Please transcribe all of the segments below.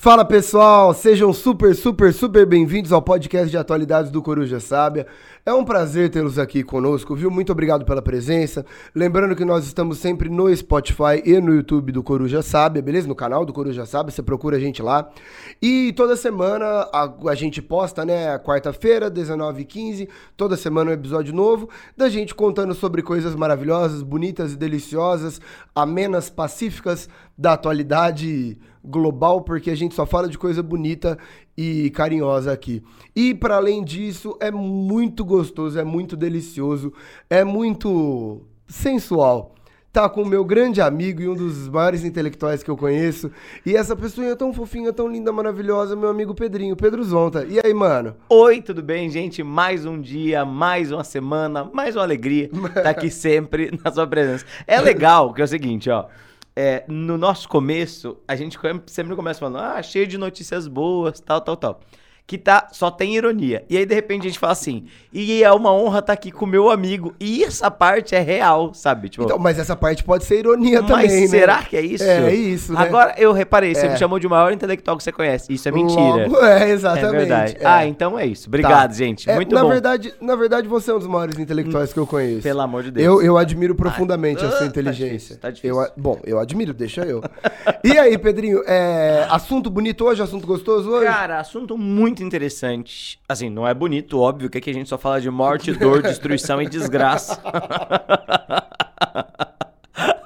Fala pessoal, sejam super, super, super bem-vindos ao podcast de atualidades do Coruja Sábia. É um prazer tê-los aqui conosco, viu? Muito obrigado pela presença. Lembrando que nós estamos sempre no Spotify e no YouTube do Coruja Sábia, beleza? No canal do Coruja Sábia, você procura a gente lá. E toda semana a, a gente posta, né? Quarta-feira, 19h15, toda semana um episódio novo da gente contando sobre coisas maravilhosas, bonitas e deliciosas, amenas, pacíficas da atualidade global, porque a gente só fala de coisa bonita e carinhosa aqui. E para além disso, é muito gostoso, é muito delicioso, é muito sensual. Tá com o meu grande amigo e um dos maiores intelectuais que eu conheço. E essa pessoa tão fofinha, tão linda, maravilhosa, meu amigo Pedrinho, Pedro Zonta. E aí, mano? Oi, tudo bem, gente? Mais um dia, mais uma semana, mais uma alegria estar tá aqui sempre na sua presença. É legal, que é o seguinte, ó é, no nosso começo, a gente sempre começa falando, ah, cheio de notícias boas, tal, tal, tal que tá, só tem ironia. E aí, de repente, a gente fala assim, e é uma honra estar tá aqui com meu amigo. E essa parte é real, sabe? Tipo, então, mas essa parte pode ser ironia mas também, Mas será né? que é isso? É, é isso, né? Agora, eu reparei, você é. me chamou de maior intelectual que você conhece. Isso é mentira. Logo, é, exatamente. É verdade. É. Ah, então é isso. Obrigado, tá. gente. É, Muito na bom. Verdade, na verdade, você é um dos maiores intelectuais que eu conheço. Pelo amor de Deus. Eu, eu admiro profundamente a sua inteligência. Tá difícil, tá difícil. Eu, bom, eu admiro, deixa eu. e aí, Pedrinho, é, assunto bonito hoje, assunto gostoso hoje? Cara, assunto muito interessante. Assim, não é bonito, óbvio, que aqui a gente só fala de morte, dor, destruição e desgraça.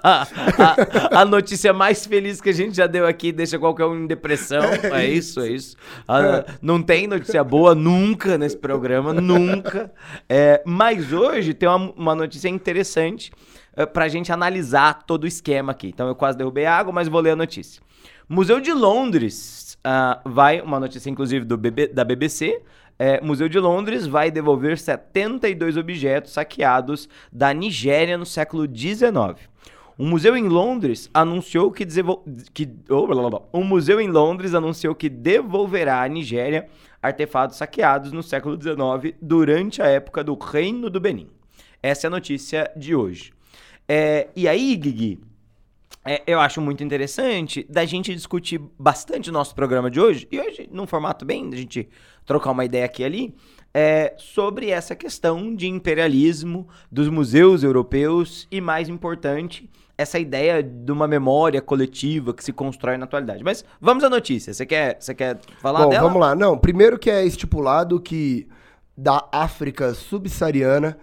a, a, a, notícia mais feliz que a gente já deu aqui deixa qualquer um em depressão. É isso, é isso. A, não tem notícia boa nunca nesse programa, nunca. É, mas hoje tem uma, uma notícia interessante é, pra gente analisar todo o esquema aqui. Então eu quase derrubei a água, mas vou ler a notícia. Museu de Londres uh, vai, uma notícia inclusive do BB, da BBC, é, Museu de Londres vai devolver 72 objetos saqueados da Nigéria no século XIX. Um museu em Londres anunciou que, que oh, blá, blá, blá. um museu em Londres anunciou que devolverá à Nigéria artefatos saqueados no século XIX durante a época do Reino do Benin. Essa é a notícia de hoje. É, e aí, Guigui, é, eu acho muito interessante da gente discutir bastante o nosso programa de hoje, e hoje num formato bem, da gente trocar uma ideia aqui e ali, é, sobre essa questão de imperialismo dos museus europeus e, mais importante, essa ideia de uma memória coletiva que se constrói na atualidade. Mas vamos à notícia. Você quer, você quer falar Bom, dela? vamos lá. Não, primeiro que é estipulado que da África subsaariana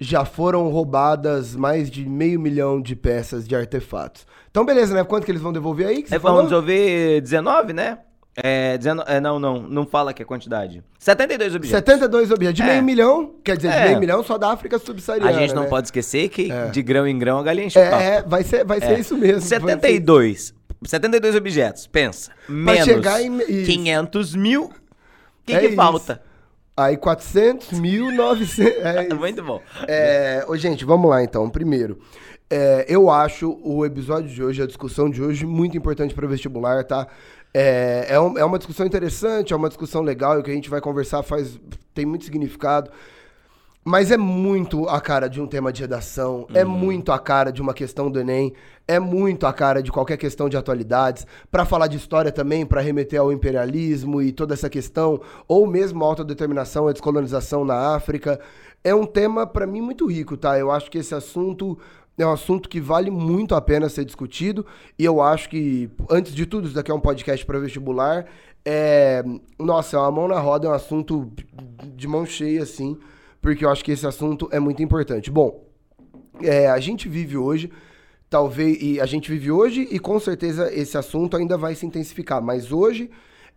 já foram roubadas mais de meio milhão de peças de artefatos. Então, beleza, né? Quanto que eles vão devolver aí? Que é, vão devolver 19, né? É, 19, é, não, não, não fala que é quantidade. 72 objetos. 72 objetos. De é. meio milhão, quer dizer, é. de meio milhão só da África subsaariana. A gente não né? pode esquecer que é. de grão em grão a galinha enche É, vai ser, vai ser é. isso mesmo. 72. 72 objetos, pensa. Menos chegar em... 500 mil, o que, que falta? Aí 400, 1.900. É Muito bom. É, gente, vamos lá então. Primeiro, é, eu acho o episódio de hoje, a discussão de hoje, muito importante para o vestibular, tá? É, é, um, é uma discussão interessante, é uma discussão legal e que a gente vai conversar faz tem muito significado. Mas é muito a cara de um tema de redação, é uhum. é muito a cara de uma questão do Enem, é muito a cara de qualquer questão de atualidades. Para falar de história também, para remeter ao imperialismo e toda essa questão, ou mesmo a autodeterminação e a descolonização na África. É um tema, para mim, muito rico, tá? Eu acho que esse assunto é um assunto que vale muito a pena ser discutido. E eu acho que, antes de tudo, isso daqui é um podcast para vestibular. É... Nossa, é uma mão na roda, é um assunto de mão cheia, assim porque eu acho que esse assunto é muito importante. Bom, é, a gente vive hoje, talvez, e a gente vive hoje e com certeza esse assunto ainda vai se intensificar, mas hoje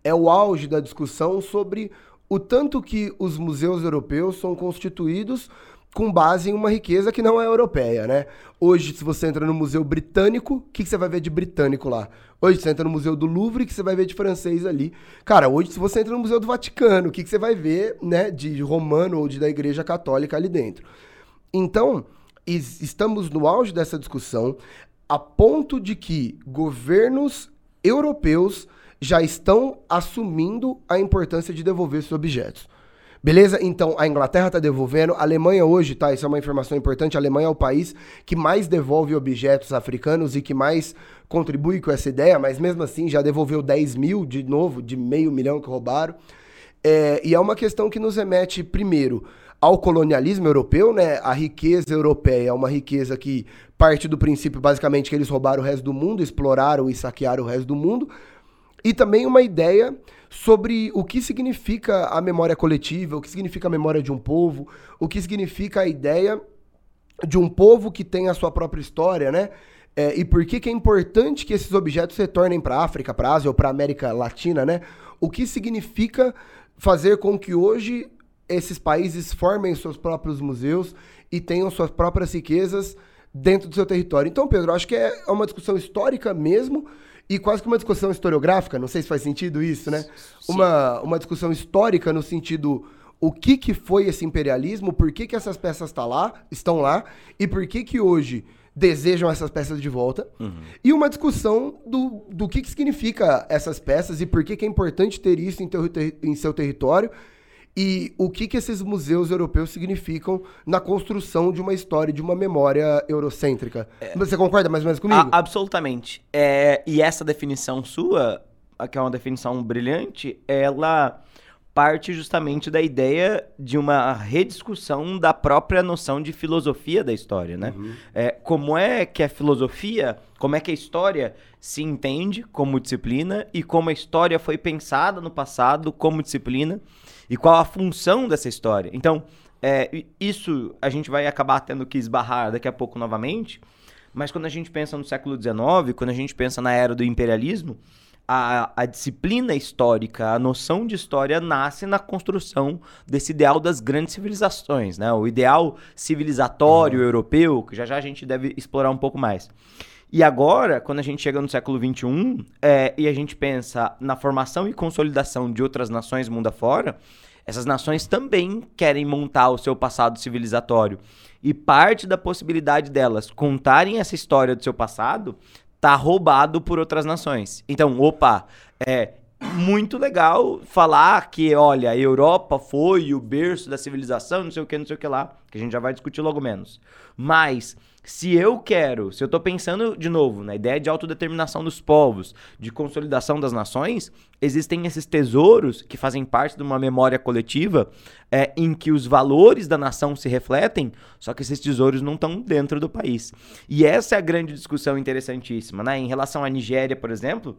é o auge da discussão sobre o tanto que os museus europeus são constituídos com base em uma riqueza que não é europeia, né? Hoje, se você entra no Museu Britânico, o que, que, você vai ver de britânico lá? Hoje, você entra no Museu do Louvre, que você vai ver de francês ali. Cara, hoje, se você entra no Museu do Vaticano, o que, que você vai ver, né, de romano ou de da Igreja Católica ali dentro? Então, estamos no auge dessa discussão, a ponto de que governos europeus já estão assumindo a importância de devolver esses objetos. Beleza? Então, a Inglaterra está devolvendo. A Alemanha hoje, tá? Isso é uma informação importante. A Alemanha é o país que mais devolve objetos africanos e que mais contribui com essa ideia, mas mesmo assim já devolveu 10 mil de novo, de meio milhão que roubaram. É, e é uma questão que nos remete, primeiro, ao colonialismo europeu, né? A riqueza europeia é uma riqueza que parte do princípio, basicamente, que eles roubaram o resto do mundo, exploraram e saquearam o resto do mundo. E também uma ideia sobre o que significa a memória coletiva, o que significa a memória de um povo, o que significa a ideia de um povo que tem a sua própria história, né? É, e por que, que é importante que esses objetos retornem para a África, para a Ásia ou para a América Latina, né? O que significa fazer com que hoje esses países formem seus próprios museus e tenham suas próprias riquezas dentro do seu território. Então, Pedro, acho que é uma discussão histórica mesmo, e quase que uma discussão historiográfica, não sei se faz sentido isso, né? Uma, uma discussão histórica no sentido o que, que foi esse imperialismo, por que, que essas peças tá lá, estão lá, e por que, que hoje desejam essas peças de volta. Uhum. E uma discussão do, do que, que significa essas peças e por que, que é importante ter isso em, teu, em seu território e o que, que esses museus europeus significam na construção de uma história, de uma memória eurocêntrica. É, Você concorda mais ou menos comigo? A, absolutamente. É, e essa definição sua, que é uma definição brilhante, ela parte justamente da ideia de uma rediscussão da própria noção de filosofia da história, né? Uhum. É, como é que a filosofia, como é que a história se entende como disciplina e como a história foi pensada no passado como disciplina e qual a função dessa história. Então, é, isso a gente vai acabar tendo que esbarrar daqui a pouco novamente, mas quando a gente pensa no século XIX, quando a gente pensa na era do imperialismo, a, a, disciplina histórica, a noção de história nasce na construção desse ideal das grandes civilizações, né? O ideal civilizatório uhum. europeu, que já já a gente deve explorar um pouco mais. E agora, quando a gente chega no século XXI é, e a gente pensa na formação e consolidação de outras nações mundo afora, essas nações também querem montar o seu passado civilizatório. E parte da possibilidade delas contarem essa história do seu passado tá roubado por outras nações. Então, opa, é muito legal falar que, olha, a Europa foi o berço da civilização, não sei o que, não sei o que lá, que a gente já vai discutir logo menos. Mas se eu quero, se eu estou pensando de novo na ideia de autodeterminação dos povos, de consolidação das nações, existem esses tesouros que fazem parte de uma memória coletiva é, em que os valores da nação se refletem, só que esses tesouros não estão dentro do país. E essa é a grande discussão interessantíssima, né? Em relação à Nigéria, por exemplo.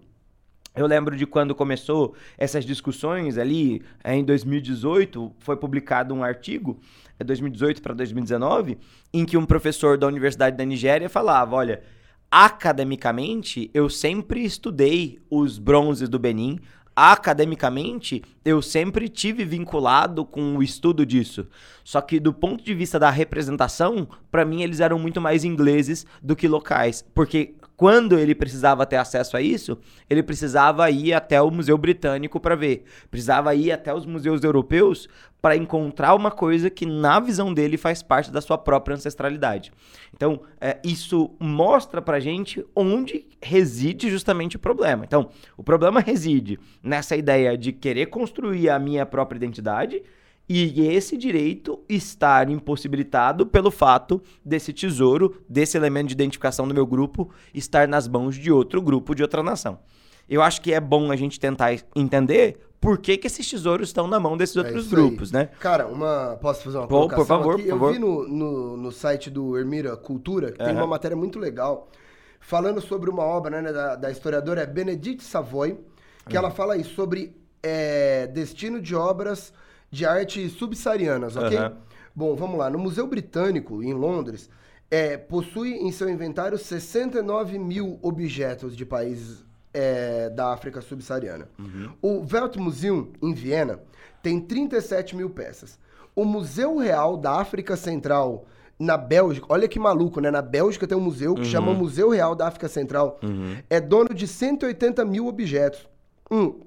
Eu lembro de quando começou essas discussões ali, é, em 2018, foi publicado um artigo 2018 para 2019, em que um professor da Universidade da Nigéria falava: olha, academicamente eu sempre estudei os bronzes do Benin, academicamente, eu sempre tive vinculado com o estudo disso. Só que do ponto de vista da representação, para mim eles eram muito mais ingleses do que locais, porque quando ele precisava ter acesso a isso, ele precisava ir até o Museu Britânico para ver, precisava ir até os museus europeus para encontrar uma coisa que, na visão dele, faz parte da sua própria ancestralidade. Então, é, isso mostra para gente onde reside justamente o problema. Então, o problema reside nessa ideia de querer construir a minha própria identidade e esse direito estar impossibilitado pelo fato desse tesouro, desse elemento de identificação do meu grupo, estar nas mãos de outro grupo, de outra nação. Eu acho que é bom a gente tentar entender por que, que esses tesouros estão na mão desses é outros é grupos, né? Cara, uma. Posso fazer uma Pô, Por favor, aqui? por Eu favor. vi no, no, no, site do Ermira Cultura, que uhum. tem uma matéria muito legal, falando sobre uma obra né, da, da historiadora Benedite Savoy, que uhum. ela fala aí sobre é, destino de obras de arte subsaarianas, ok? Uhum. Bom, vamos lá. No Museu Britânico, em Londres, é, possui em seu inventário 69 mil objetos de países é, da África subsaariana. Uhum. O Weltmuseum, em Viena, tem 37 mil peças. O Museu Real da África Central, na Bélgica, olha que maluco, né? Na Bélgica tem um museu que uhum. chama Museu Real da África Central. Uhum. É dono de 180 mil objetos. Um,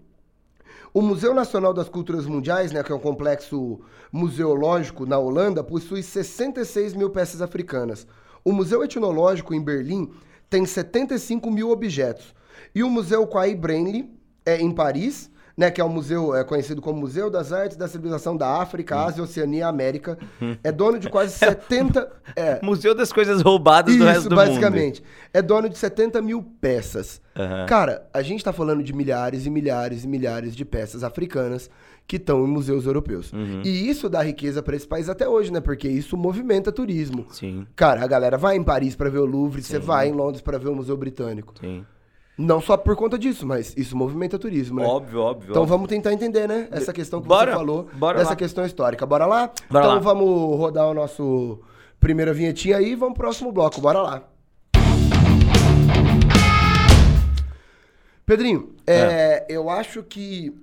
o Museu Nacional das Culturas Mundiais, né, que é um complexo museológico na Holanda, possui 66 mil peças africanas. O Museu Etnológico em Berlim tem 75 mil objetos. E o Museu Quai Branly, é, em Paris, né, que é o museu, é conhecido como Museu das Artes da Civilização da África, Ásia, Oceania e América. É dono de quase 70... É, Museu das coisas roubadas do resto isso, do basicamente. É dono de 70 mil peças. Aham. Cara, a gente tá falando de milhares e milhares e milhares de peças africanas que estão em museus europeus. Uhum. E isso dá riqueza para esse país até hoje, né? Porque isso movimenta turismo. mundo. Sim, Cara, a galera vai em Paris para ver o Louvre, você vai em Londres para ver o Museu Britânico. sim. Não só por conta disso, mas isso movimenta turismo, né? Óbvio, óbvio. Então óbvio. vamos tentar entender, né? Essa questão que Bora, você falou, bora dessa lá. questão histórica. Bora lá? Bora então lá. vamos rodar o nosso primeira vinhetinha aí e vamos pro próximo bloco. Bora lá. Pedrinho, é, eu acho que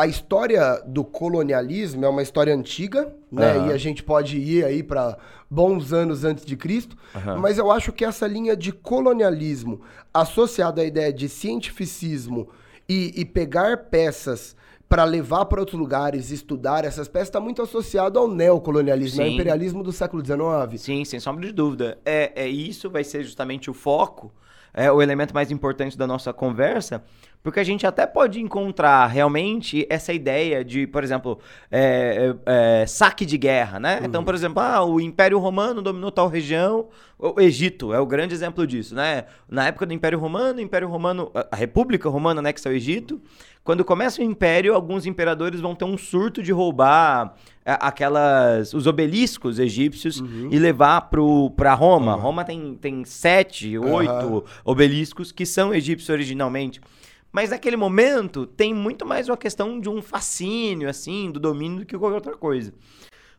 a história do colonialismo é uma história antiga, né? Aham. E a gente pode ir aí para bons anos antes de Cristo, Aham. mas eu acho que essa linha de colonialismo associada à ideia de cientificismo e, e pegar peças para levar para outros lugares, estudar essas peças, está muito associado ao neocolonialismo, ao imperialismo do século XIX. Sim, sem sombra de dúvida. É, é isso vai ser justamente o foco, é o elemento mais importante da nossa conversa, porque a gente até pode encontrar realmente essa ideia de, por exemplo, é, é, é, saque de guerra, né? Então, por exemplo, ah, o Império Romano dominou tal região, o Egito é o grande exemplo disso, né? Na época do Império Romano, o Império Romano, a- a República Romana anexa ao Egito, quando começa o Império, alguns imperadores vão ter um surto de roubar é, aquelas os obeliscos egípcios e levar pro, pra Roma. Roma tem, tem sete, oito obeliscos que são egípcios originalmente. Mas naquele momento tem muito mais uma questão de um fascínio, assim, do domínio do que qualquer outra coisa.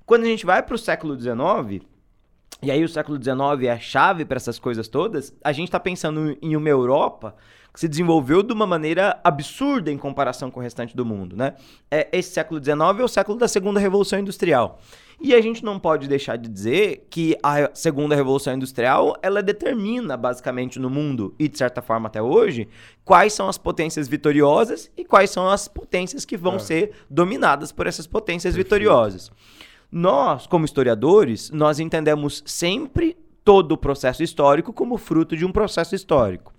Quando a gente vai pro século XIX, e aí o século XIX é a chave para essas coisas todas, a gente está pensando em uma Europa que se desenvolveu de uma maneira absurda em comparação com o restante do mundo, né? É, esse século XIX é o século da segunda revolução industrial. E a gente não pode deixar de dizer que a segunda revolução industrial, ela determina basicamente no mundo e de certa forma até hoje, quais são as potências vitoriosas e quais são as potências que vão ser dominadas por essas potências vitoriosas. Nós, como historiadores, nós entendemos sempre todo o processo histórico como fruto de um processo histórico.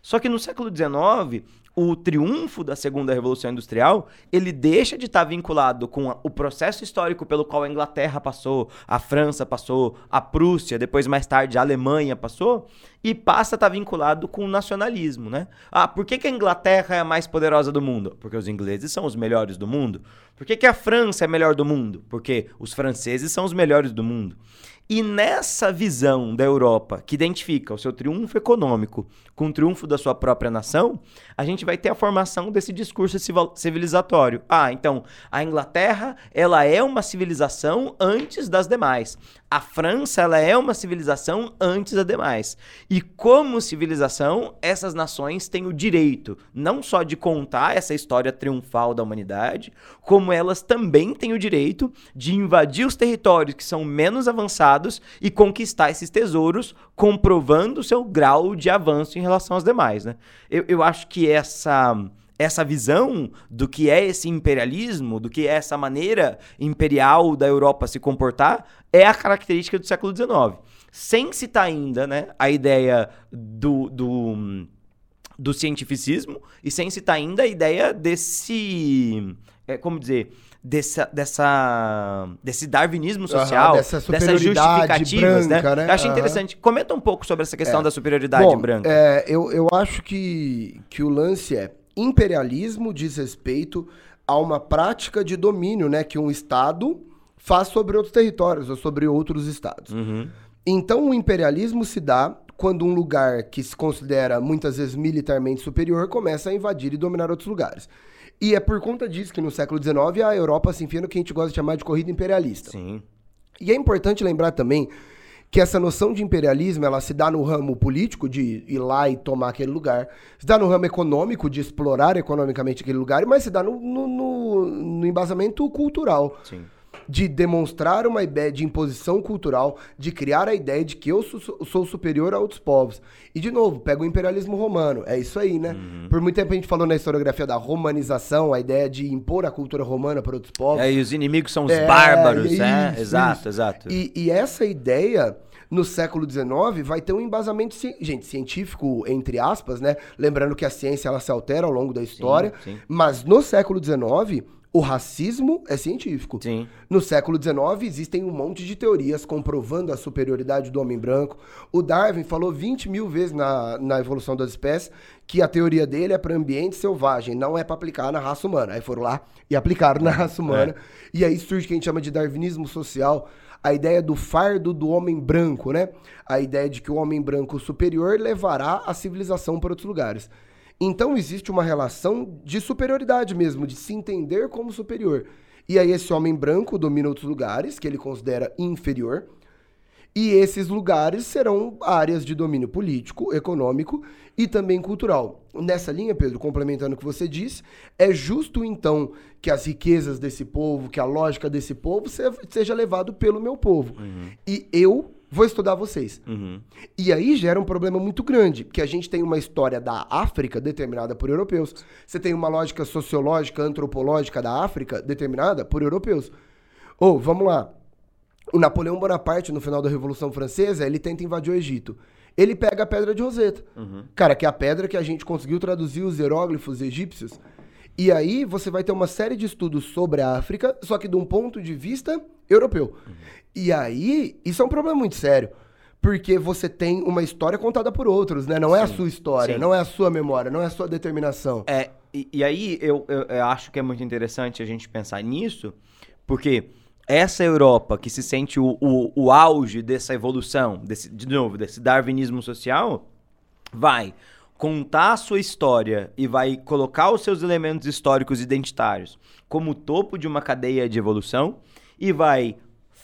Só que no século XIX, o triunfo da segunda revolução industrial, ele deixa de estar vinculado com o processo histórico pelo qual a Inglaterra passou, a França passou, a Prússia, depois mais tarde a Alemanha passou, e passa a estar vinculado com o nacionalismo, né? Ah, por que, que a Inglaterra é a mais poderosa do mundo? Porque os ingleses são os melhores do mundo. Por que, que a França é a melhor do mundo? Porque os franceses são os melhores do mundo. E nessa visão da Europa, que identifica o seu triunfo econômico com o triunfo da sua própria nação, a gente vai ter a formação desse discurso civilizatório. Ah, então, a Inglaterra, ela é uma civilização antes das demais. A França, ela é uma civilização antes das demais. E como civilização, essas nações têm o direito não só de contar essa história triunfal da humanidade, como elas também têm o direito de invadir os territórios que são menos avançados e conquistar esses tesouros, comprovando o seu grau de avanço em relação aos demais. Né? Eu, eu acho que essa essa visão do que é esse imperialismo, do que é essa maneira imperial da Europa se comportar, é a característica do século XIX. Sem citar ainda né, a ideia do, do, do cientificismo e sem citar ainda a ideia desse. É, como dizer? Dessa, dessa, desse darwinismo social, dessa dessas justificativas, branca, né? Eu achei Aham. interessante. Comenta um pouco sobre essa questão da superioridade Bom, branca. é, eu, eu acho que, que o lance é imperialismo diz respeito a uma prática de domínio, né, que um estado faz sobre outros territórios ou sobre outros estados. Uhum. Então o imperialismo se dá quando um lugar que se considera muitas vezes militarmente superior começa a invadir e dominar outros lugares. E é por conta disso que no século XIX a Europa se enfia no que a gente gosta de chamar de corrida imperialista. Sim. E é importante lembrar também que essa noção de imperialismo, ela se dá no ramo político, de ir lá e tomar aquele lugar, se dá no ramo econômico, de explorar economicamente aquele lugar, mas se dá no, no, no- no embasamento cultural, Sim. De demonstrar uma ideia de imposição cultural, de criar a ideia de que eu sou, sou superior a outros povos. E, de novo, pega o imperialismo romano, é isso aí, né? Uhum. Por muito tempo a gente falou na historiografia da romanização, a ideia de impor a cultura romana para outros povos. É, e os inimigos são os É, bárbaros, isso, né? isso. Exato, exato. E, e essa ideia no século XIX vai ter um embasamento, gente, científico, entre aspas, né? Lembrando que a ciência ela se altera ao longo da história, sim, sim. mas no século XIX o racismo é científico. Sim. No século XIX existem um monte de teorias comprovando a superioridade do homem branco. O Darwin falou 20 mil vezes na, na evolução das espécies que a teoria dele é para ambiente selvagem, não é para aplicar na raça humana. Aí foram lá e aplicaram na raça humana. É. E aí surge o que a gente chama de darwinismo social, a ideia do fardo do homem branco, né? A ideia de que o homem branco superior levará a civilização para outros lugares. Então existe uma relação de superioridade mesmo, de se entender como superior. E aí esse homem branco domina outros lugares que ele considera inferior. E esses lugares serão áreas de domínio político, econômico e também cultural. Nessa linha, Pedro, complementando o que você disse, é justo então que as riquezas desse povo, que a lógica desse povo seja levado pelo meu povo. Uhum. E eu vou estudar vocês. Uhum. E aí gera um problema muito grande, porque a gente tem uma história da África determinada por europeus. Você tem uma lógica sociológica, antropológica da África determinada por europeus. Ou, oh, vamos lá. O Napoleão Bonaparte, no final da Revolução Francesa, ele tenta invadir o Egito. Ele pega a pedra de Roseta. Uhum. Cara, que é a pedra que a gente conseguiu traduzir os hieróglifos egípcios. E aí você vai ter uma série de estudos sobre a África, só que de um ponto de vista europeu. Uhum. E aí, isso é um problema muito sério. Porque você tem uma história contada por outros, né? Não sim, é a sua história, sim. não é a sua memória, não é a sua determinação. É, e, e aí eu, eu, eu, acho que é muito interessante a gente pensar nisso, porque essa Europa que se sente o, o, o auge dessa evolução, desse, de novo, desse darwinismo social, vai contar a sua história e vai colocar os seus elementos históricos identitários como topo de uma cadeia de evolução e vai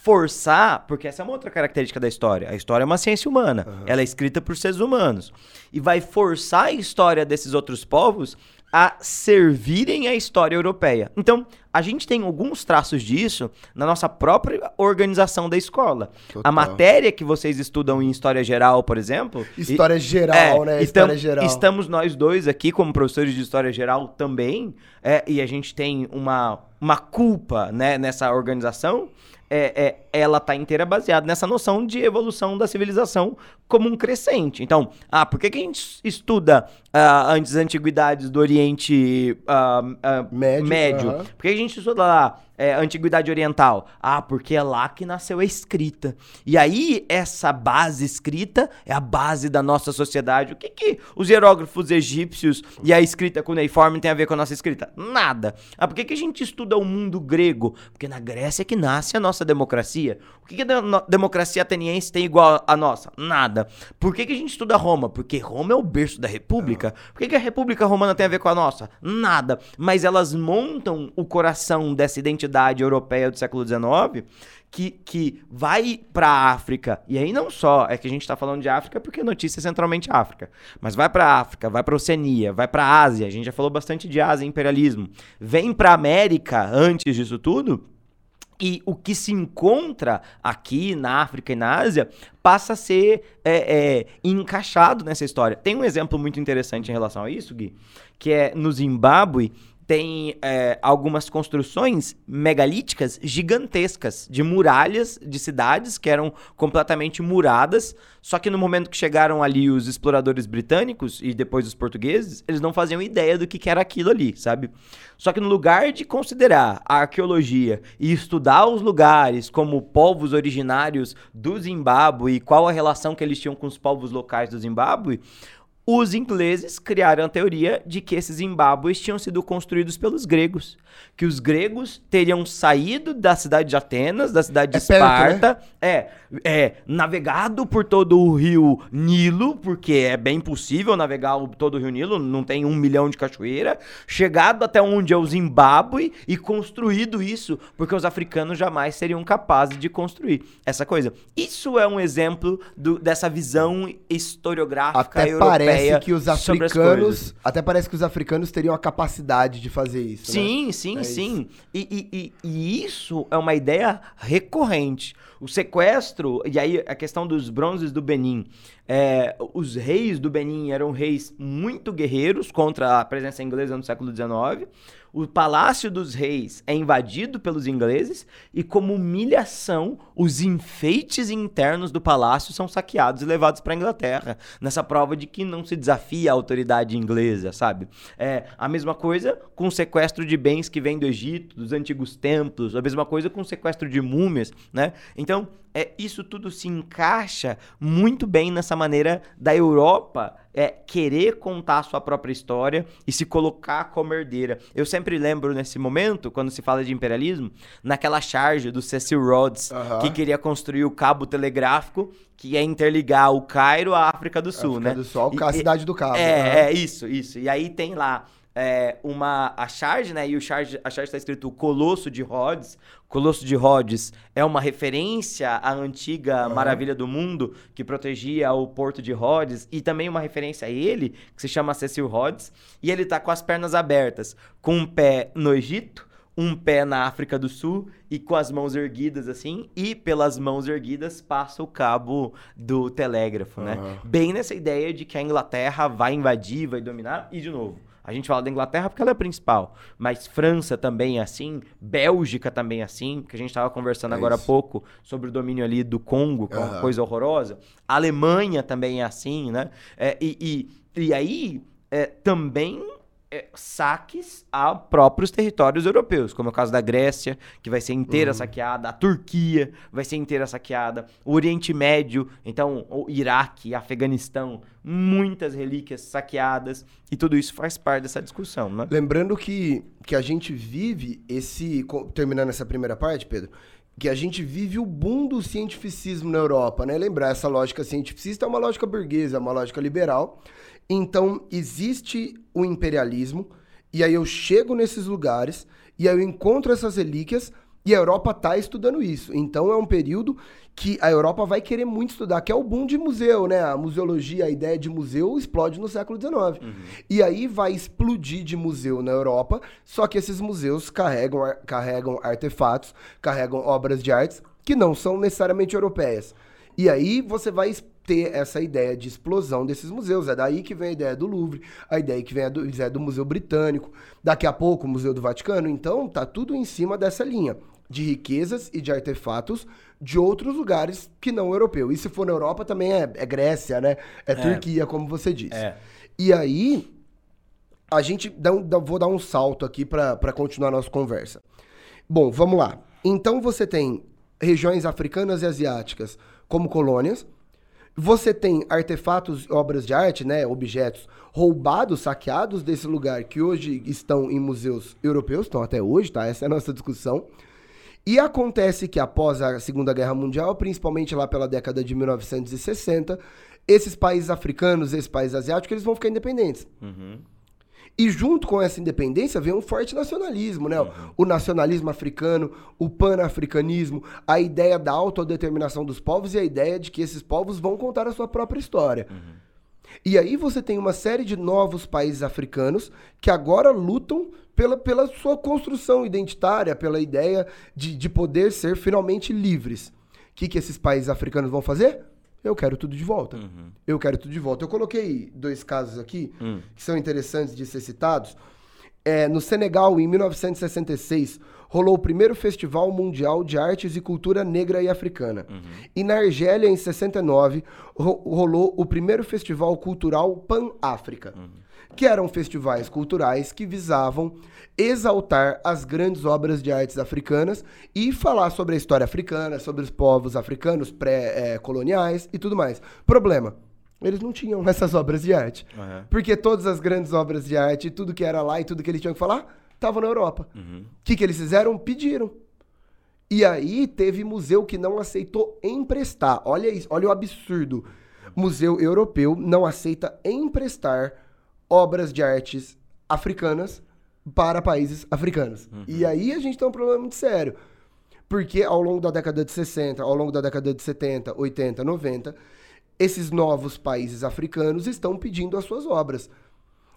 forçar, porque essa é uma outra característica da história. A história é uma ciência humana, uhum. ela é escrita por seres humanos. E vai forçar a história desses outros povos a servirem à história europeia. Então, a gente tem alguns traços disso na nossa própria organização da escola. Total. A matéria que vocês estudam em História Geral, por exemplo... História e, Geral, é, né? História Geral. Estamos nós dois aqui como professores de História Geral também, é, e a gente tem uma, uma culpa né, nessa organização é, é, ela está inteira baseada nessa noção de evolução da civilização como um crescente. Então, ah, por que, que a gente estuda uh, antes antiguidades do Oriente uh, uh, médio? médio? Por que, que a gente estuda lá é, Antiguidade Oriental? Ah, porque é lá que nasceu a escrita. E aí, essa base escrita é a base da nossa sociedade. O que, que os hierógrafos egípcios e a escrita cuneiforme tem a ver com a nossa escrita? Nada. Ah, por que, que a gente estuda o mundo grego? Porque na Grécia é que nasce a nossa democracia. O que, que a democracia ateniense tem igual a nossa? Nada. Por que, que a gente estuda Roma? Porque Roma é o berço da República. Por que, que a República Romana tem a ver com a nossa? Nada. Mas elas montam o coração dessa identidade europeia do século XIX que, que vai para a África, e aí não só é que a gente está falando de África porque a notícia é centralmente África, mas vai para a África, vai para Oceania, vai para a Ásia, a gente já falou bastante de Ásia imperialismo, vem para a América antes disso tudo, e o que se encontra aqui na África e na Ásia passa a ser é, é, encaixado nessa história. Tem um exemplo muito interessante em relação a isso, Gui, que é no Zimbábue tem é, algumas construções megalíticas gigantescas de muralhas de cidades que eram completamente muradas. Só que no momento que chegaram ali os exploradores britânicos e depois os portugueses, eles não faziam ideia do que, que era aquilo ali, sabe? Só que no lugar de considerar a arqueologia e estudar os lugares como povos originários do Zimbábue e qual a relação que eles tinham com os povos locais do Zimbábue, os ingleses criaram a teoria de que esses Zimbábues tinham sido construídos pelos gregos. Que os gregos teriam saído da cidade de Atenas, da cidade de é Esparta, perto, né? é, é, navegado por todo o rio Nilo, porque é bem possível navegar todo o rio Nilo, não tem um milhão de cachoeira, chegado até onde é o Zimbábue e construído isso, porque os africanos jamais seriam capazes de construir essa coisa. Isso é um exemplo do, dessa visão historiográfica Até europeia parece que os africanos. Até parece que os africanos teriam a capacidade de fazer isso. Sim, né? sim, é sim. E, e, e, isso é uma ideia recorrente. O sequestro, e aí a questão dos bronzes do Benin. É, os reis do Benin eram reis muito guerreiros contra a presença inglesa no século XIX. O Palácio dos Reis é invadido pelos ingleses e, como humilhação, os enfeites internos do palácio são saqueados e levados para Inglaterra. Nessa prova de que não se desafia a autoridade inglesa, sabe? É a mesma coisa com o sequestro de bens que vem do Egito, dos antigos templos, a mesma coisa com o sequestro de múmias, né? Então, é, isso tudo se encaixa muito bem nessa maneira da Europa é, querer contar a sua própria história e se colocar como herdeira. Eu sempre lembro nesse momento, quando se fala de imperialismo, naquela charge do Cecil Rhodes, que queria construir o cabo telegráfico que ia interligar o Cairo à África do Sul, África né? do Sul, a cidade do Cabo. É, né? é, isso, isso. E aí tem lá é, uma a charge, né? E o charge, a charge está escrito Colosso de Rhodes. Colosso de Rhodes é uma referência à antiga Uhum. maravilha do mundo que protegia o porto de Rhodes e também uma referência a ele que se chama Cecil Rhodes. E ele tá com as pernas abertas, com um pé no Egito, um pé na África do Sul e com as mãos erguidas assim, e pelas mãos erguidas passa o cabo do telégrafo, né? Bem nessa ideia de que a Inglaterra vai invadir, vai dominar, e de novo. A gente fala da Inglaterra porque ela é a principal, mas França também é assim, Bélgica também é assim, que a gente estava conversando É agora há isso. pouco sobre o domínio ali do Congo, que é uma coisa horrorosa. A Alemanha também é assim, né? É, e, e, e aí é, também é, saques a próprios territórios europeus, como é o caso da Grécia, que vai ser inteira Uhum. saqueada, a Turquia vai ser inteira saqueada, o Oriente Médio, então o Iraque, Afeganistão, muitas relíquias saqueadas, e tudo isso faz parte dessa discussão, né? Lembrando que, que a gente vive esse. Terminando essa primeira parte, Pedro, que a gente vive o boom do cientificismo na Europa, né? Lembrar, essa lógica cientificista é uma lógica burguesa, é uma lógica liberal. Então, existe o imperialismo, e aí eu chego nesses lugares, e aí eu encontro essas relíquias, e a Europa está estudando isso. Então, é um período que a Europa vai querer muito estudar, que é o boom de museu, né? A museologia, a ideia de museu explode no século XIX. E aí vai explodir de museu na Europa, só que esses museus carregam, ar- carregam artefatos, carregam obras de artes que não são necessariamente europeias. E aí você vai ter essa ideia de explosão desses museus. É daí que vem a ideia do Louvre, a ideia que vem a do, ideia do Museu Britânico, daqui a pouco o Museu do Vaticano. Então tá tudo em cima dessa linha de riquezas e de artefatos de outros lugares que não europeu. E se for na Europa também é, é Grécia, né? É, Turquia, como você disse. É. E aí, a gente dá um- dá- vou dar um salto aqui para continuar a nossa conversa. Bom, vamos lá. Então você tem regiões africanas e asiáticas como colônias. Você tem artefatos, obras de arte, né, objetos roubados, saqueados desse lugar que hoje estão em museus europeus, estão até hoje, tá? Essa é a nossa discussão. E acontece que após a Segunda Guerra Mundial, principalmente lá pela década de 1960, esses países africanos, esses países asiáticos, eles vão ficar independentes. E junto com essa independência vem um forte nacionalismo, né? O nacionalismo africano, o panafricanismo, a ideia da autodeterminação dos povos e a ideia de que esses povos vão contar a sua própria história. E aí você tem uma série de novos países africanos que agora lutam pela, pela sua construção identitária, pela ideia de, de poder ser finalmente livres. O que, que esses países africanos vão fazer? Eu quero tudo de volta. Eu quero tudo de volta. Eu coloquei dois casos aqui que são interessantes de ser citados. É, no Senegal, em 1966, rolou o primeiro Festival Mundial de Artes e Cultura Negra e Africana. E na Argélia, em 69, ro- rolou o primeiro Festival Cultural Pan-África, que eram festivais culturais que visavam exaltar as grandes obras de artes africanas e falar sobre a história africana, sobre os povos africanos pré-coloniais e tudo mais. Problema. Eles não tinham essas obras de arte. Aham. Porque todas as grandes obras de arte, tudo que era lá e tudo que eles tinham que falar, estava na Europa. O que, que eles fizeram? Pediram. E aí teve museu que não aceitou emprestar. Olha isso, olha o absurdo. Museu europeu não aceita emprestar obras de artes africanas para países africanos. E aí a gente tem um problema muito sério. Porque ao longo da década de 60, ao longo da década de 70, 80, 90, esses novos países africanos estão pedindo as suas obras.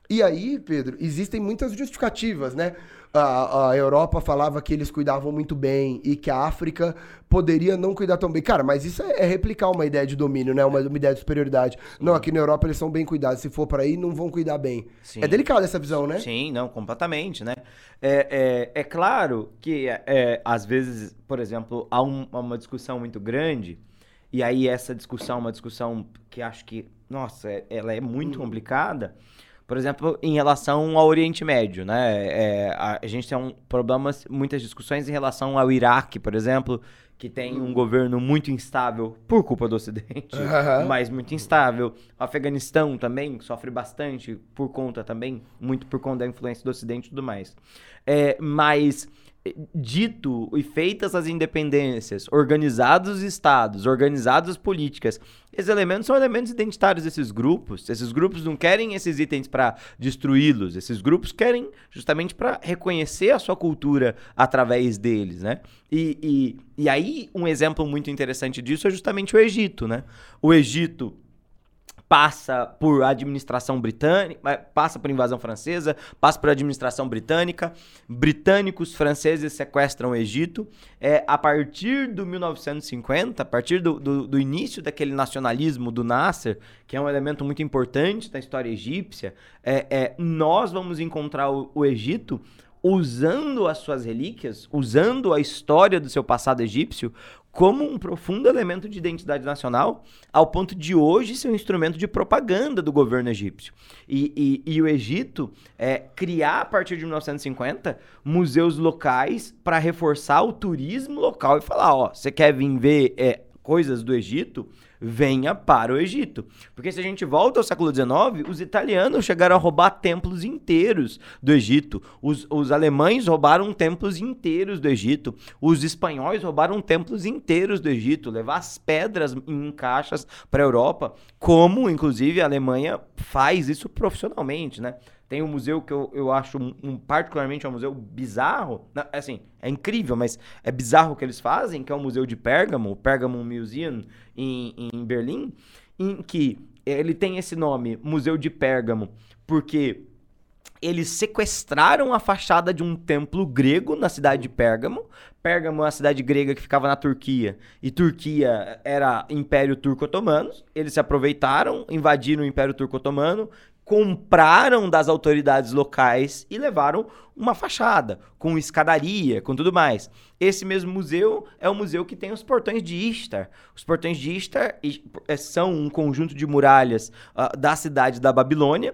E aí, Pedro, existem muitas justificativas, né? A, a, Europa falava que eles cuidavam muito bem e que a África poderia não cuidar tão bem. Cara, mas isso é, é replicar uma ideia de domínio, né? Uma, uma ideia de superioridade. Não, aqui na Europa eles são bem cuidados. Se for para aí, não vão cuidar bem. Sim. É delicada essa visão, né? Sim, não, completamente, né? É, é, é claro que, é, às vezes, por exemplo, há um, uma discussão muito grande e aí essa discussão é uma discussão que acho que, nossa, é, ela é muito uhum. complicada por exemplo, em relação ao Oriente Médio, né? É, a, a, gente tem um, problemas, muitas discussões em relação ao Iraque, por exemplo, que tem um governo muito instável por culpa do Ocidente, uhum. mas muito instável. O Afeganistão também sofre bastante por conta também, muito por conta da influência do Ocidente e tudo mais. É, mas dito e feitas as independências, organizados os estados, organizadas as políticas, esses elementos são elementos identitários desses grupos. Esses grupos não querem esses itens para destruí-los, esses grupos querem justamente para reconhecer a sua cultura através deles, né? E, e, e aí, um exemplo muito interessante disso é justamente o Egito, né? O Egito passa por administração britânica, passa por invasão francesa, passa por administração britânica. Britânicos franceses sequestram o Egito. É, a partir do 1950, a partir do, do, do início daquele nacionalismo do Nasser, que é um elemento muito importante da história egípcia, é, é nós vamos encontrar o, o Egito usando as suas relíquias, usando a história do seu passado egípcio como um profundo elemento de identidade nacional, ao ponto de hoje ser um instrumento de propaganda do governo egípcio. E, e, e o Egito é, criar, a partir de 1950, museus locais para reforçar o turismo local e falar: ó, você quer vir ver é, coisas do Egito? Venha para o Egito. Porque se a gente volta ao século XIX, os italianos chegaram a roubar templos inteiros do Egito. Os, os alemães roubaram templos inteiros do Egito. Os espanhóis roubaram templos inteiros do Egito. Levar as pedras em caixas para a Europa, como inclusive a Alemanha faz isso profissionalmente, né? Tem um museu que eu, eu acho um, um particularmente é um museu bizarro. Não, assim, é incrível, mas é bizarro o que eles fazem, que é o Museu de Pérgamo, o Pergamon Museum em, em Berlim, em que ele tem esse nome, Museu de Pérgamo, porque eles sequestraram a fachada de um templo grego na cidade de Pérgamo. Pérgamo é uma cidade grega que ficava na Turquia, e Turquia era Império Turco-Otomano. Eles se aproveitaram, invadiram o Império Turco-Otomano, compraram das autoridades locais e levaram uma fachada, com escadaria, com tudo mais. Esse mesmo museu é o museu que tem os portões de Istar. Os portões de Istar é, são um conjunto de muralhas uh, da cidade da Babilônia,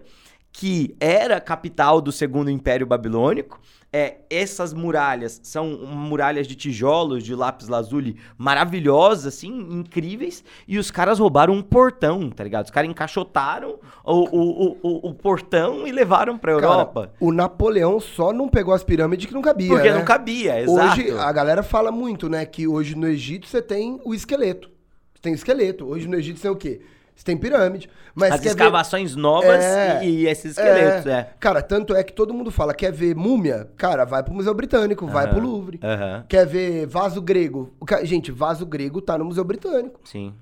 que era capital do Segundo Império Babilônico. É, essas muralhas são muralhas de tijolos, de lápis lazuli, maravilhosas, assim, incríveis. E os caras roubaram um portão, tá ligado? Os caras encaixotaram o, o, o, o, portão e levaram pra Europa. Cara, o Napoleão só não pegou as pirâmides que não cabia. Porque né? não cabia, exato. Hoje, a galera fala muito, né, que hoje no Egito você tem o esqueleto. Você tem esqueleto. Hoje no Egito você tem o quê? Você tem pirâmide. Mas As escavações ver... novas é, e, e, esses esqueletos, é. é. Cara, tanto é que todo mundo fala, quer ver múmia? Cara, vai pro Museu Britânico, vai pro Louvre. Quer ver vaso grego? Gente, vaso grego tá no Museu Britânico. Sim.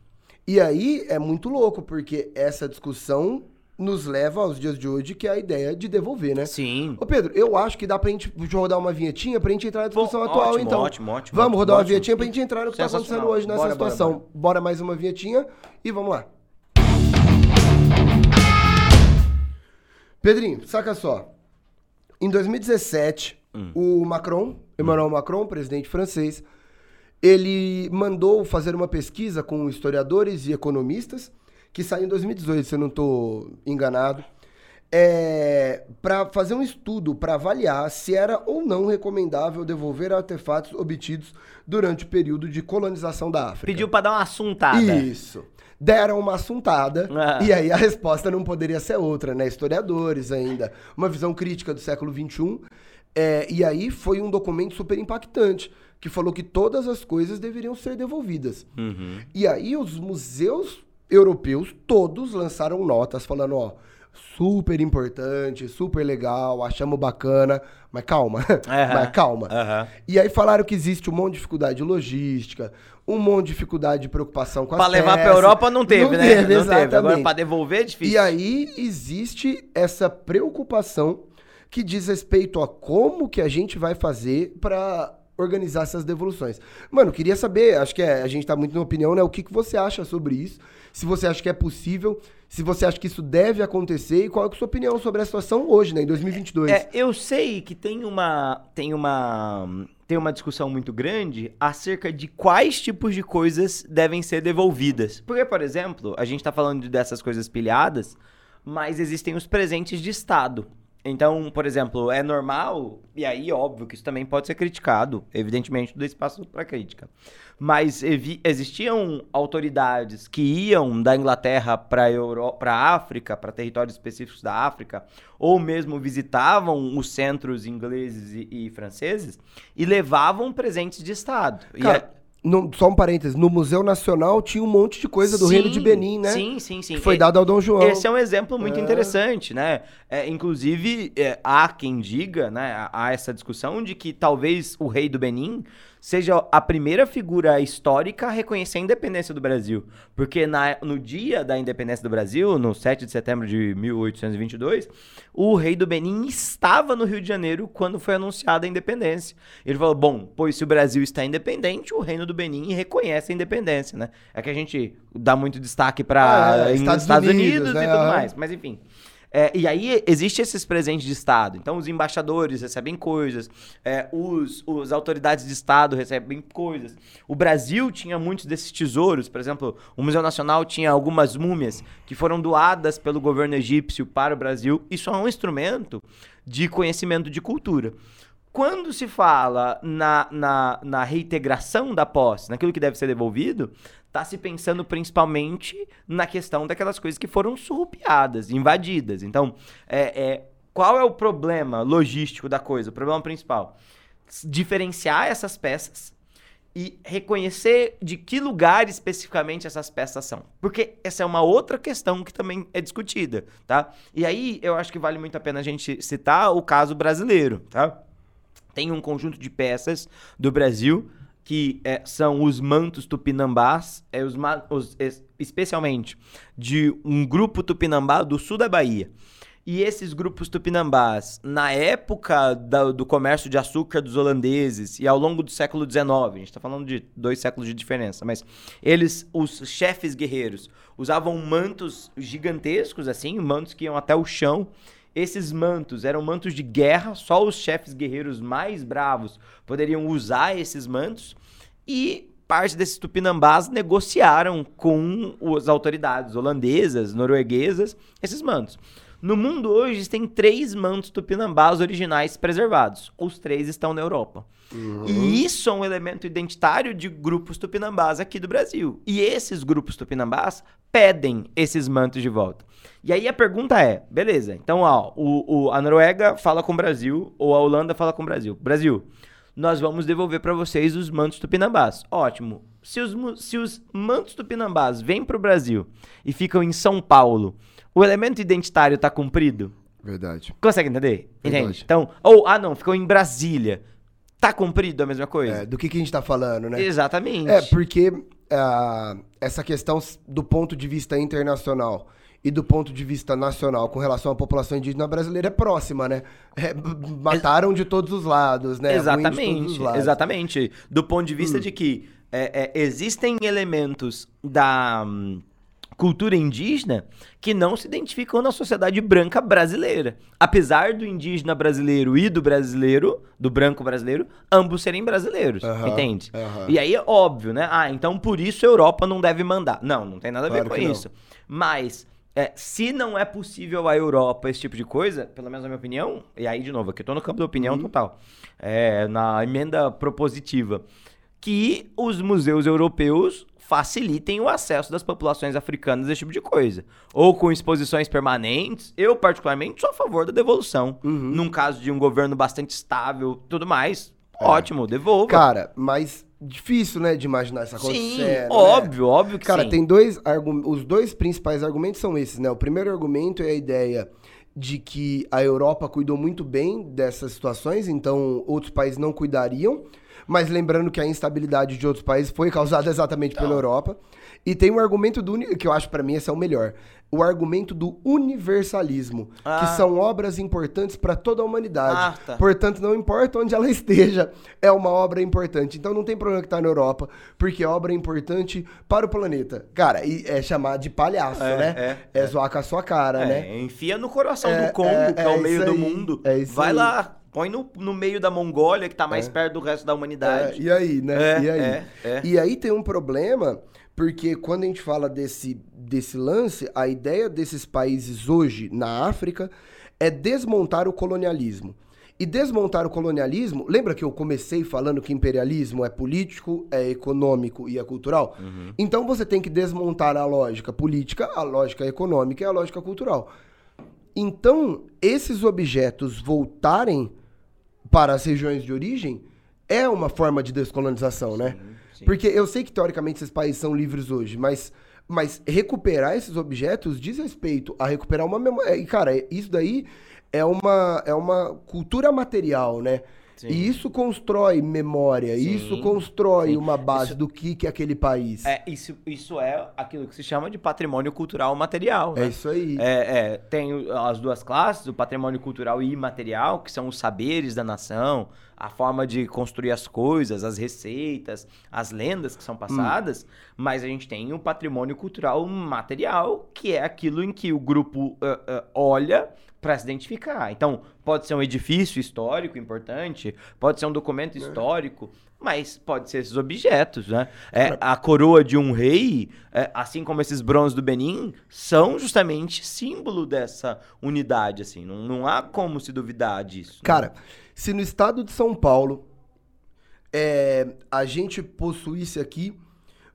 E aí é muito louco, porque essa discussão nos leva aos dias de hoje, que é a ideia de devolver, né? Sim. Ô Pedro, eu acho que dá pra gente rodar uma vinhetinha pra gente entrar na discussão Bom, atual, ótimo, então. Ótimo, ótimo. Vamos rodar ótimo. uma vinhetinha pra gente entrar no que tá acontecendo hoje nessa bora, situação. Bora, bora. bora mais uma vinhetinha e vamos lá. Pedrinho, saca só. Em 2017, hum. o Macron, Emmanuel hum. Macron, presidente francês, ele mandou fazer uma pesquisa com historiadores e economistas, que saiu em 2018, se eu não estou enganado, é, para fazer um estudo para avaliar se era ou não recomendável devolver artefatos obtidos durante o período de colonização da África. Pediu para dar uma assuntada. Isso deram uma assuntada. Ah. E aí a resposta não poderia ser outra, né? Historiadores ainda. Uma visão crítica do século XXI. É, e aí foi um documento super impactante, que falou que todas as coisas deveriam ser devolvidas. Uhum. E aí os museus europeus todos lançaram notas falando, ó, super importante, super legal, achamos bacana, mas calma, mas calma. Aham. E aí falaram que existe um monte de dificuldade logística, um monte de dificuldade de preocupação com Pra as levar pra peças. Europa não teve, Não né? teve, não teve. Agora exatamente. pra devolver é difícil. E aí existe essa preocupação que diz respeito a como que a gente vai fazer pra organizar essas devoluções. Mano, queria saber, acho que é- a gente tá muito na opinião, né? O que, que você acha sobre isso? Se você acha que é possível, se você acha que isso deve acontecer e qual é a sua opinião sobre a situação hoje, né? Em 2022. É, eu sei que tem uma, tem uma, tem uma discussão muito grande acerca de quais tipos de coisas devem ser devolvidas. Porque, por exemplo, a gente tá falando dessas coisas pilhadas, mas existem os presentes de Estado. Então, por exemplo, é normal, e aí óbvio que isso também pode ser criticado, evidentemente, do espaço para crítica. Mas existiam autoridades que iam da Inglaterra para a África, para territórios específicos da África, ou mesmo visitavam os centros ingleses e, e franceses e levavam presentes de Estado. Cara, é- no- só um parênteses, no Museu Nacional tinha um monte de coisa do Sim, Reino de Benin, né? Sim, sim, sim. Que foi dado ao Dom João. Esse é um exemplo muito É. interessante, né? É, inclusive, é, há quem diga, né? Há essa discussão de que talvez o rei do Benin seja a primeira figura histórica a reconhecer a independência do Brasil. Porque na- no dia da independência do Brasil, no 7 de setembro de 1822, o rei do Benin estava no Rio de Janeiro quando foi anunciada a independência. Ele falou: bom, pois se o Brasil está independente, o reino do Benin reconhece a independência, né? É que a gente dá muito destaque para Ah, é, Estados, Estados Unidos, Unidos, né? e tudo mais. Mas enfim. É, e aí existe esses presentes de Estado. Então os embaixadores recebem coisas, é, os, os autoridades de Estado recebem coisas. O Brasil tinha muitos desses tesouros. Por exemplo, o Museu Nacional tinha algumas múmias que foram doadas pelo governo egípcio para o Brasil. Isso é um instrumento de conhecimento de cultura. Quando se fala na, na, na reintegração da posse, naquilo que deve ser devolvido, está se pensando principalmente na questão daquelas coisas que foram surrupiadas, invadidas. Então, é, é, qual é o problema logístico da coisa? O problema principal? Diferenciar essas peças e reconhecer de que lugar especificamente essas peças são. Porque essa é uma outra questão que também é discutida, tá? E aí eu acho que vale muito a pena a gente citar o caso brasileiro, tá? Tem um conjunto de peças do Brasil que é, são os mantos tupinambás, é, os, os- es- especialmente de um grupo tupinambá do sul da Bahia. E esses grupos tupinambás, na época da- do comércio de açúcar dos holandeses e ao longo do século XIX, a gente está falando de dois séculos de diferença, mas eles, os chefes guerreiros, usavam mantos gigantescos, assim, mantos que iam até o chão, esses mantos eram mantos de guerra, só os chefes guerreiros mais bravos poderiam usar esses mantos e parte desses tupinambás negociaram com as autoridades holandesas, norueguesas, esses mantos. No mundo hoje existem três mantos tupinambás originais preservados. Os três estão na Europa. E isso é um elemento identitário de grupos tupinambás aqui do Brasil. E esses grupos tupinambás pedem esses mantos de volta. E aí a pergunta é, beleza, então ó, o, o- a Noruega fala com o Brasil, ou a Holanda fala com o Brasil. Brasil, nós vamos devolver para vocês os mantos tupinambás. Ótimo. Se os, se os mantos tupinambás vêm para o Brasil e ficam em São Paulo, o elemento identitário está cumprido? Verdade. Consegue entender? Verdade. Entende? Então, ou, ah não, ficou em Brasília. Tá cumprido a mesma coisa? É, do que, que a gente tá falando, né? Exatamente. É, porque ah, essa questão do ponto de vista internacional e do ponto de vista nacional com relação à população indígena brasileira é próxima, né? É, mataram de todos os lados, né? Exatamente, lados. exatamente. Do ponto de vista de que é, é, existem elementos da hum, cultura indígena que não se identificam na sociedade branca brasileira. Apesar do indígena brasileiro e do brasileiro, do branco brasileiro, ambos serem brasileiros, entende? E aí é óbvio, né? Ah, então por isso a Europa não deve mandar. Não, não tem nada a ver Claro com que não. isso. Mas é, se não é possível à Europa esse tipo de coisa, pelo menos na minha opinião, e aí de novo, aqui eu tô no campo da opinião Uhum. total, é, na emenda propositiva, que os museus europeus facilitem o acesso das populações africanas a esse tipo de coisa. Ou com exposições permanentes. Eu, particularmente, sou a favor da devolução. Uhum. Num caso de um governo bastante estável tudo mais, ótimo, devolva. Cara, mas difícil, né, de imaginar isso sim, acontecendo. né? óbvio, óbvio que Cara, sim. tem dois argumentos. Os dois principais argumentos são esses, né? O primeiro argumento é a ideia de que a Europa cuidou muito bem dessas situações, então outros países não cuidariam. Mas lembrando que a instabilidade de outros países foi causada exatamente pela Europa. E tem um argumento do que eu acho pra mim esse é o melhor. O argumento do universalismo, Ah. que são obras importantes pra toda a humanidade. Ah, tá. Portanto, não importa onde ela esteja, é uma obra importante. Então não tem problema que tá na Europa, porque é obra importante para o planeta. Cara, e é chamar de palhaço, É, né? é, É, zoar com a sua cara, É, né? enfia no coração É, do Congo, é, que é, o é meio do aí, mundo. é isso Vai aí. lá, põe no, no meio da Mongólia, que tá mais perto do resto da É, humanidade. e aí, né? É, e aí? é, é. E aí tem um problema, porque quando a gente fala desse, desse lance, a ideia desses países hoje na África é desmontar o colonialismo. E desmontar o colonialismo, lembra que eu comecei falando que imperialismo é político, é econômico e é cultural? Então você tem que desmontar a lógica política, a lógica econômica e a lógica cultural. Então, esses objetos voltarem para as regiões de origem é uma forma de descolonização, né? sim. Porque eu sei que teoricamente esses países são livres hoje, mas, mas recuperar esses objetos diz respeito a recuperar uma memória. E, cara, isso daí é uma, é uma cultura material, né? Sim. E isso constrói memória, Sim, isso constrói sim. uma base Isso- do que, que é aquele país. É, isso, isso é aquilo que se chama de patrimônio cultural material. É né? isso aí. É, é, tem as duas classes, o patrimônio cultural e imaterial, que são os saberes da nação, a forma de construir as coisas, as receitas, as lendas que são passadas, mas a gente tem o patrimônio cultural material, que é aquilo em que o grupo ah, ah, olha para se identificar. Então, pode ser um edifício histórico importante, pode ser um documento histórico, mas pode ser esses objetos, né? É, a coroa de um rei, é, assim como esses bronzes do Benin, são justamente símbolo dessa unidade, assim. Não, não há como se duvidar disso. né? Se no estado de São Paulo é, a gente possuísse aqui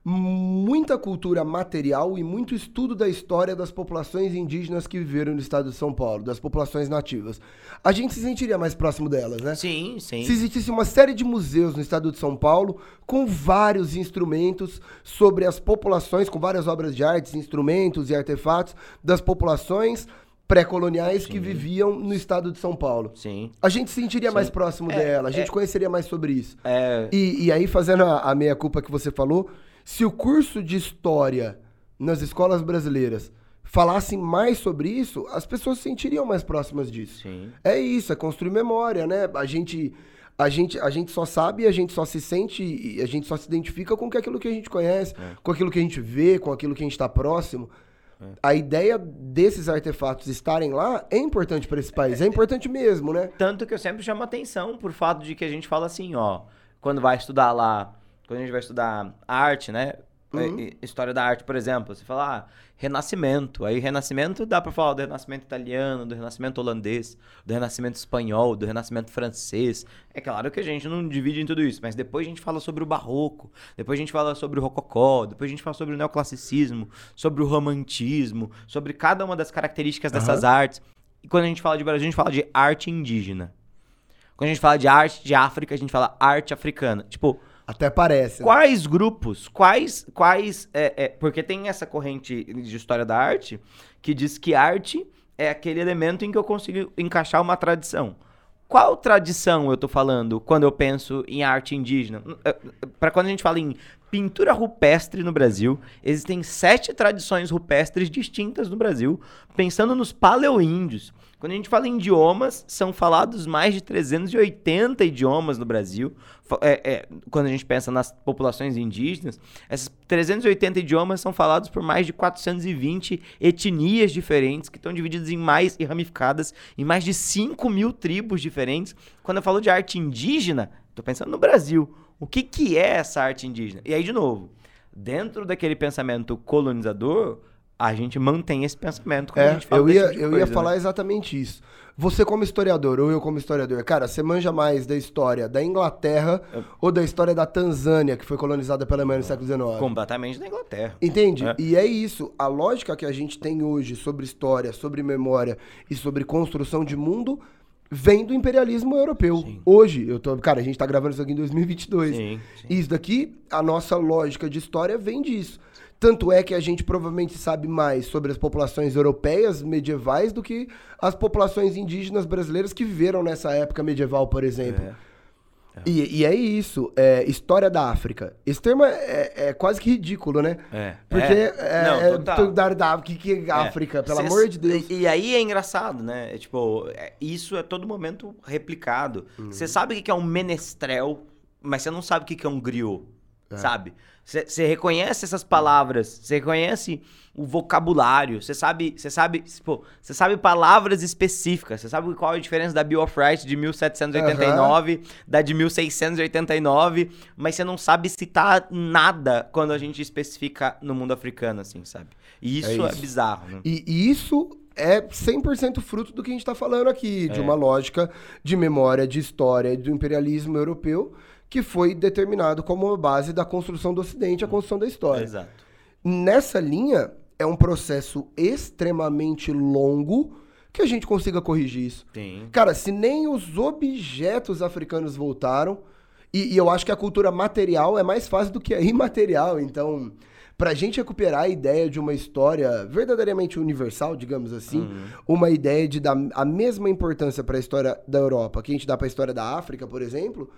muita cultura material e muito estudo da história das populações indígenas que viveram no estado de São Paulo, das populações nativas, a gente se sentiria mais próximo delas, né? Sim, sim. Se existisse uma série de museus no estado de São Paulo com vários instrumentos sobre as populações, com várias obras de artes, instrumentos e artefatos das populações pré-coloniais que viviam no estado de São Paulo. Sim. A gente se sentiria mais próximo dela, a gente conheceria mais sobre isso. É, E, e aí, fazendo a, a meia-culpa que você falou, se o curso de história nas escolas brasileiras falassem mais sobre isso, as pessoas se sentiriam mais próximas disso. sim. É isso, é construir memória, né? A gente, a gente, a gente só sabe, e a gente só se sente, e a gente só se identifica com aquilo que a gente conhece, com aquilo que a gente vê, com aquilo que a gente está próximo. A ideia desses artefatos estarem lá é importante para esse país, é importante mesmo, né? Tanto que eu sempre chamo atenção por fato de que a gente fala assim, ó, quando vai estudar lá, quando a gente vai estudar arte, né? Uhum. é, História da arte, por exemplo, você fala, ah, Renascimento. Aí Renascimento dá pra falar do Renascimento italiano, do Renascimento holandês, do Renascimento espanhol, do Renascimento francês. É claro que a gente não divide em tudo isso, mas depois a gente fala sobre o barroco, depois a gente fala sobre o rococó, depois a gente fala sobre o neoclassicismo, sobre o romantismo, sobre cada uma das características dessas artes. E quando a gente fala de Brasil, a gente fala de arte indígena. Quando a gente fala de arte de África, a gente fala arte africana. Tipo, Até parece. né? quais grupos, quais, quais, é, é, porque tem essa corrente de história da arte que diz que arte é aquele elemento em que eu consigo encaixar uma tradição. Qual tradição eu tô falando quando eu penso em arte indígena? Para quando a gente fala em pintura rupestre no Brasil, existem sete tradições rupestres distintas no Brasil, pensando nos paleoíndios. Quando a gente fala em idiomas, são falados mais de 380 idiomas no Brasil. É, é, quando a gente pensa nas populações indígenas, esses 380 idiomas são falados por mais de 420 etnias diferentes, que estão divididas em mais e ramificadas em mais de 5 mil tribos diferentes. Quando eu falo de arte indígena, estou pensando no Brasil. O que, que é essa arte indígena? E aí, de novo, dentro daquele pensamento colonizador, a gente mantém esse pensamento quando a É, gente fala eu ia, tipo eu coisa, ia né? falar exatamente isso. Você como historiador, ou eu como historiador, cara, você manja mais da história da Inglaterra ou da história da Tanzânia, que foi colonizada pela Alemanha no século XIX? completamente da Inglaterra. Entende? É. E é isso. A lógica que a gente tem hoje sobre história, sobre memória e sobre construção de mundo vem do imperialismo europeu. Sim. Hoje, eu tô, cara, a gente tá gravando isso aqui em 2022. Sim, sim. Isso daqui, a nossa lógica de história vem disso. Tanto é que a gente provavelmente sabe mais sobre as populações europeias medievais do que as populações indígenas brasileiras que viveram nessa época medieval, por exemplo. É. E, e é isso, é, história da África. Esse termo é, é quase que ridículo, né? É. Porque É. é, Não, é total. tudo da, que, que é África, pelo Cês- amor de Deus. E, e aí é engraçado, né? É, tipo, é- isso é todo momento replicado. Uhum. Você sabe o que é um menestrel, mas você não sabe o que que é um griot, sabe? Você reconhece essas palavras, você reconhece o vocabulário, você sabe, você sabe, tipo, você sabe palavras específicas, você sabe qual é a diferença da Bill of Rights de 1789, da de 1689, mas você não sabe citar nada quando a gente especifica no mundo africano, assim, sabe? E isso é, isso. bizarro, né? E, e isso é 100% fruto do que a gente está falando aqui, de É. uma lógica de memória, de história, do imperialismo europeu, que foi determinado como a base da construção do Ocidente, a construção da história. Exato. Nessa linha, é um processo extremamente longo que a gente consiga corrigir isso. Sim. Cara, se nem os objetos africanos voltaram, e, e eu acho que a cultura material é mais fácil do que a imaterial, então, pra gente recuperar a ideia de uma história verdadeiramente universal, digamos assim, uma ideia de dar a mesma importância pra história da Europa que a gente dá pra história da África, por exemplo,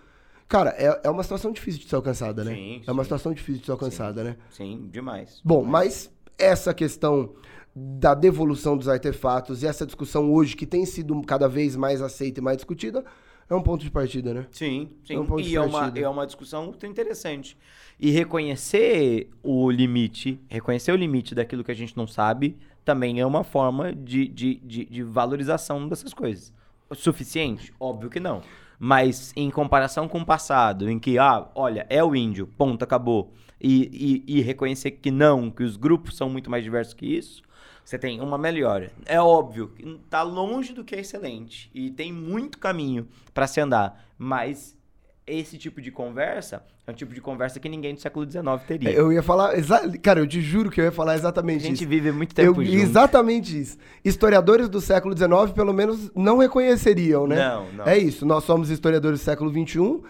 cara, é, é uma situação difícil de ser alcançada, né? Sim, é uma sim. situação difícil de ser alcançada, né? Sim, demais. Bom, mas essa questão da devolução dos artefatos e essa discussão hoje, que tem sido cada vez mais aceita e mais discutida, é um ponto de partida, né? Sim, sim. É um ponto de e é uma, é uma discussão muito interessante. E reconhecer o limite, reconhecer o limite daquilo que a gente não sabe, também é uma forma de, de, de, de valorização dessas coisas. Suficiente? Óbvio que não. Mas em comparação com o passado, em que, ah, olha, é o índio, ponto, acabou. E, e, e reconhecer que não, que os grupos são muito mais diversos que isso, você tem uma melhora. É óbvio, que tá longe do que é excelente. E tem muito caminho para se andar. Mas esse tipo de conversa é um tipo de conversa que ninguém do século XIX teria. Eu ia falar, cara, eu te juro que eu ia falar a exatamente gente isso. vive muito Eu, tempo junto. exatamente isso. Historiadores do século XIX, pelo menos, não reconheceriam, né? Não, não. É isso. Nós somos historiadores do século XXI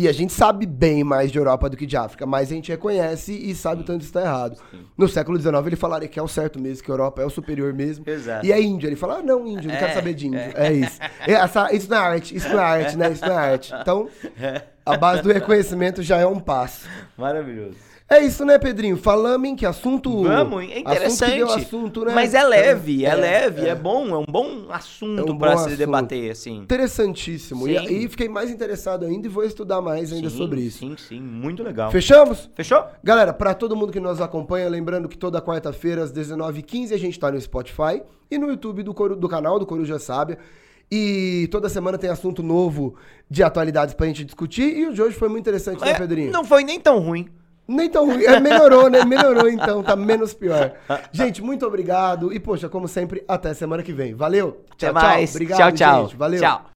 e a gente sabe bem mais de Europa do que de África, mas a gente reconhece e sabe o tanto isso está errado. No século XIX, ele falaria que é o certo mesmo, que a Europa é o superior mesmo. Exato. E é índio. Ele fala, ah, não, índio, não É, quero saber de índio. É, isso. É, essa- isso não é arte, isso não é arte, né? Isso não é arte. Então, a base do reconhecimento já é um passo. Maravilhoso. É isso, né, Pedrinho? Falamos em que assunto. Vamos, é interessante. Assunto assunto, né? Mas é leve, é, É, leve, é. é. bom, é um bom assunto É um pra bom se debater, assim. Interessantíssimo. E Sim. aí fiquei mais interessado ainda e vou estudar mais ainda Sim, sobre isso. Sim, sim, muito legal. Fechamos? Fechou? Galera, pra todo mundo que nos acompanha, lembrando que toda quarta-feira às 19h15 a gente tá no Spotify e no YouTube do, Coru- do canal do Coruja Sábia. E toda semana tem assunto novo de atualidades pra gente discutir. E o de hoje foi muito interessante, né, É, Pedrinho? não foi nem tão ruim. Nem tão ruim. É, melhorou, né? Melhorou então, tá menos pior. Gente, muito obrigado. E, poxa, como sempre, até semana que vem. Valeu. Até mais. tchau, tchau. gente. Valeu. Tchau.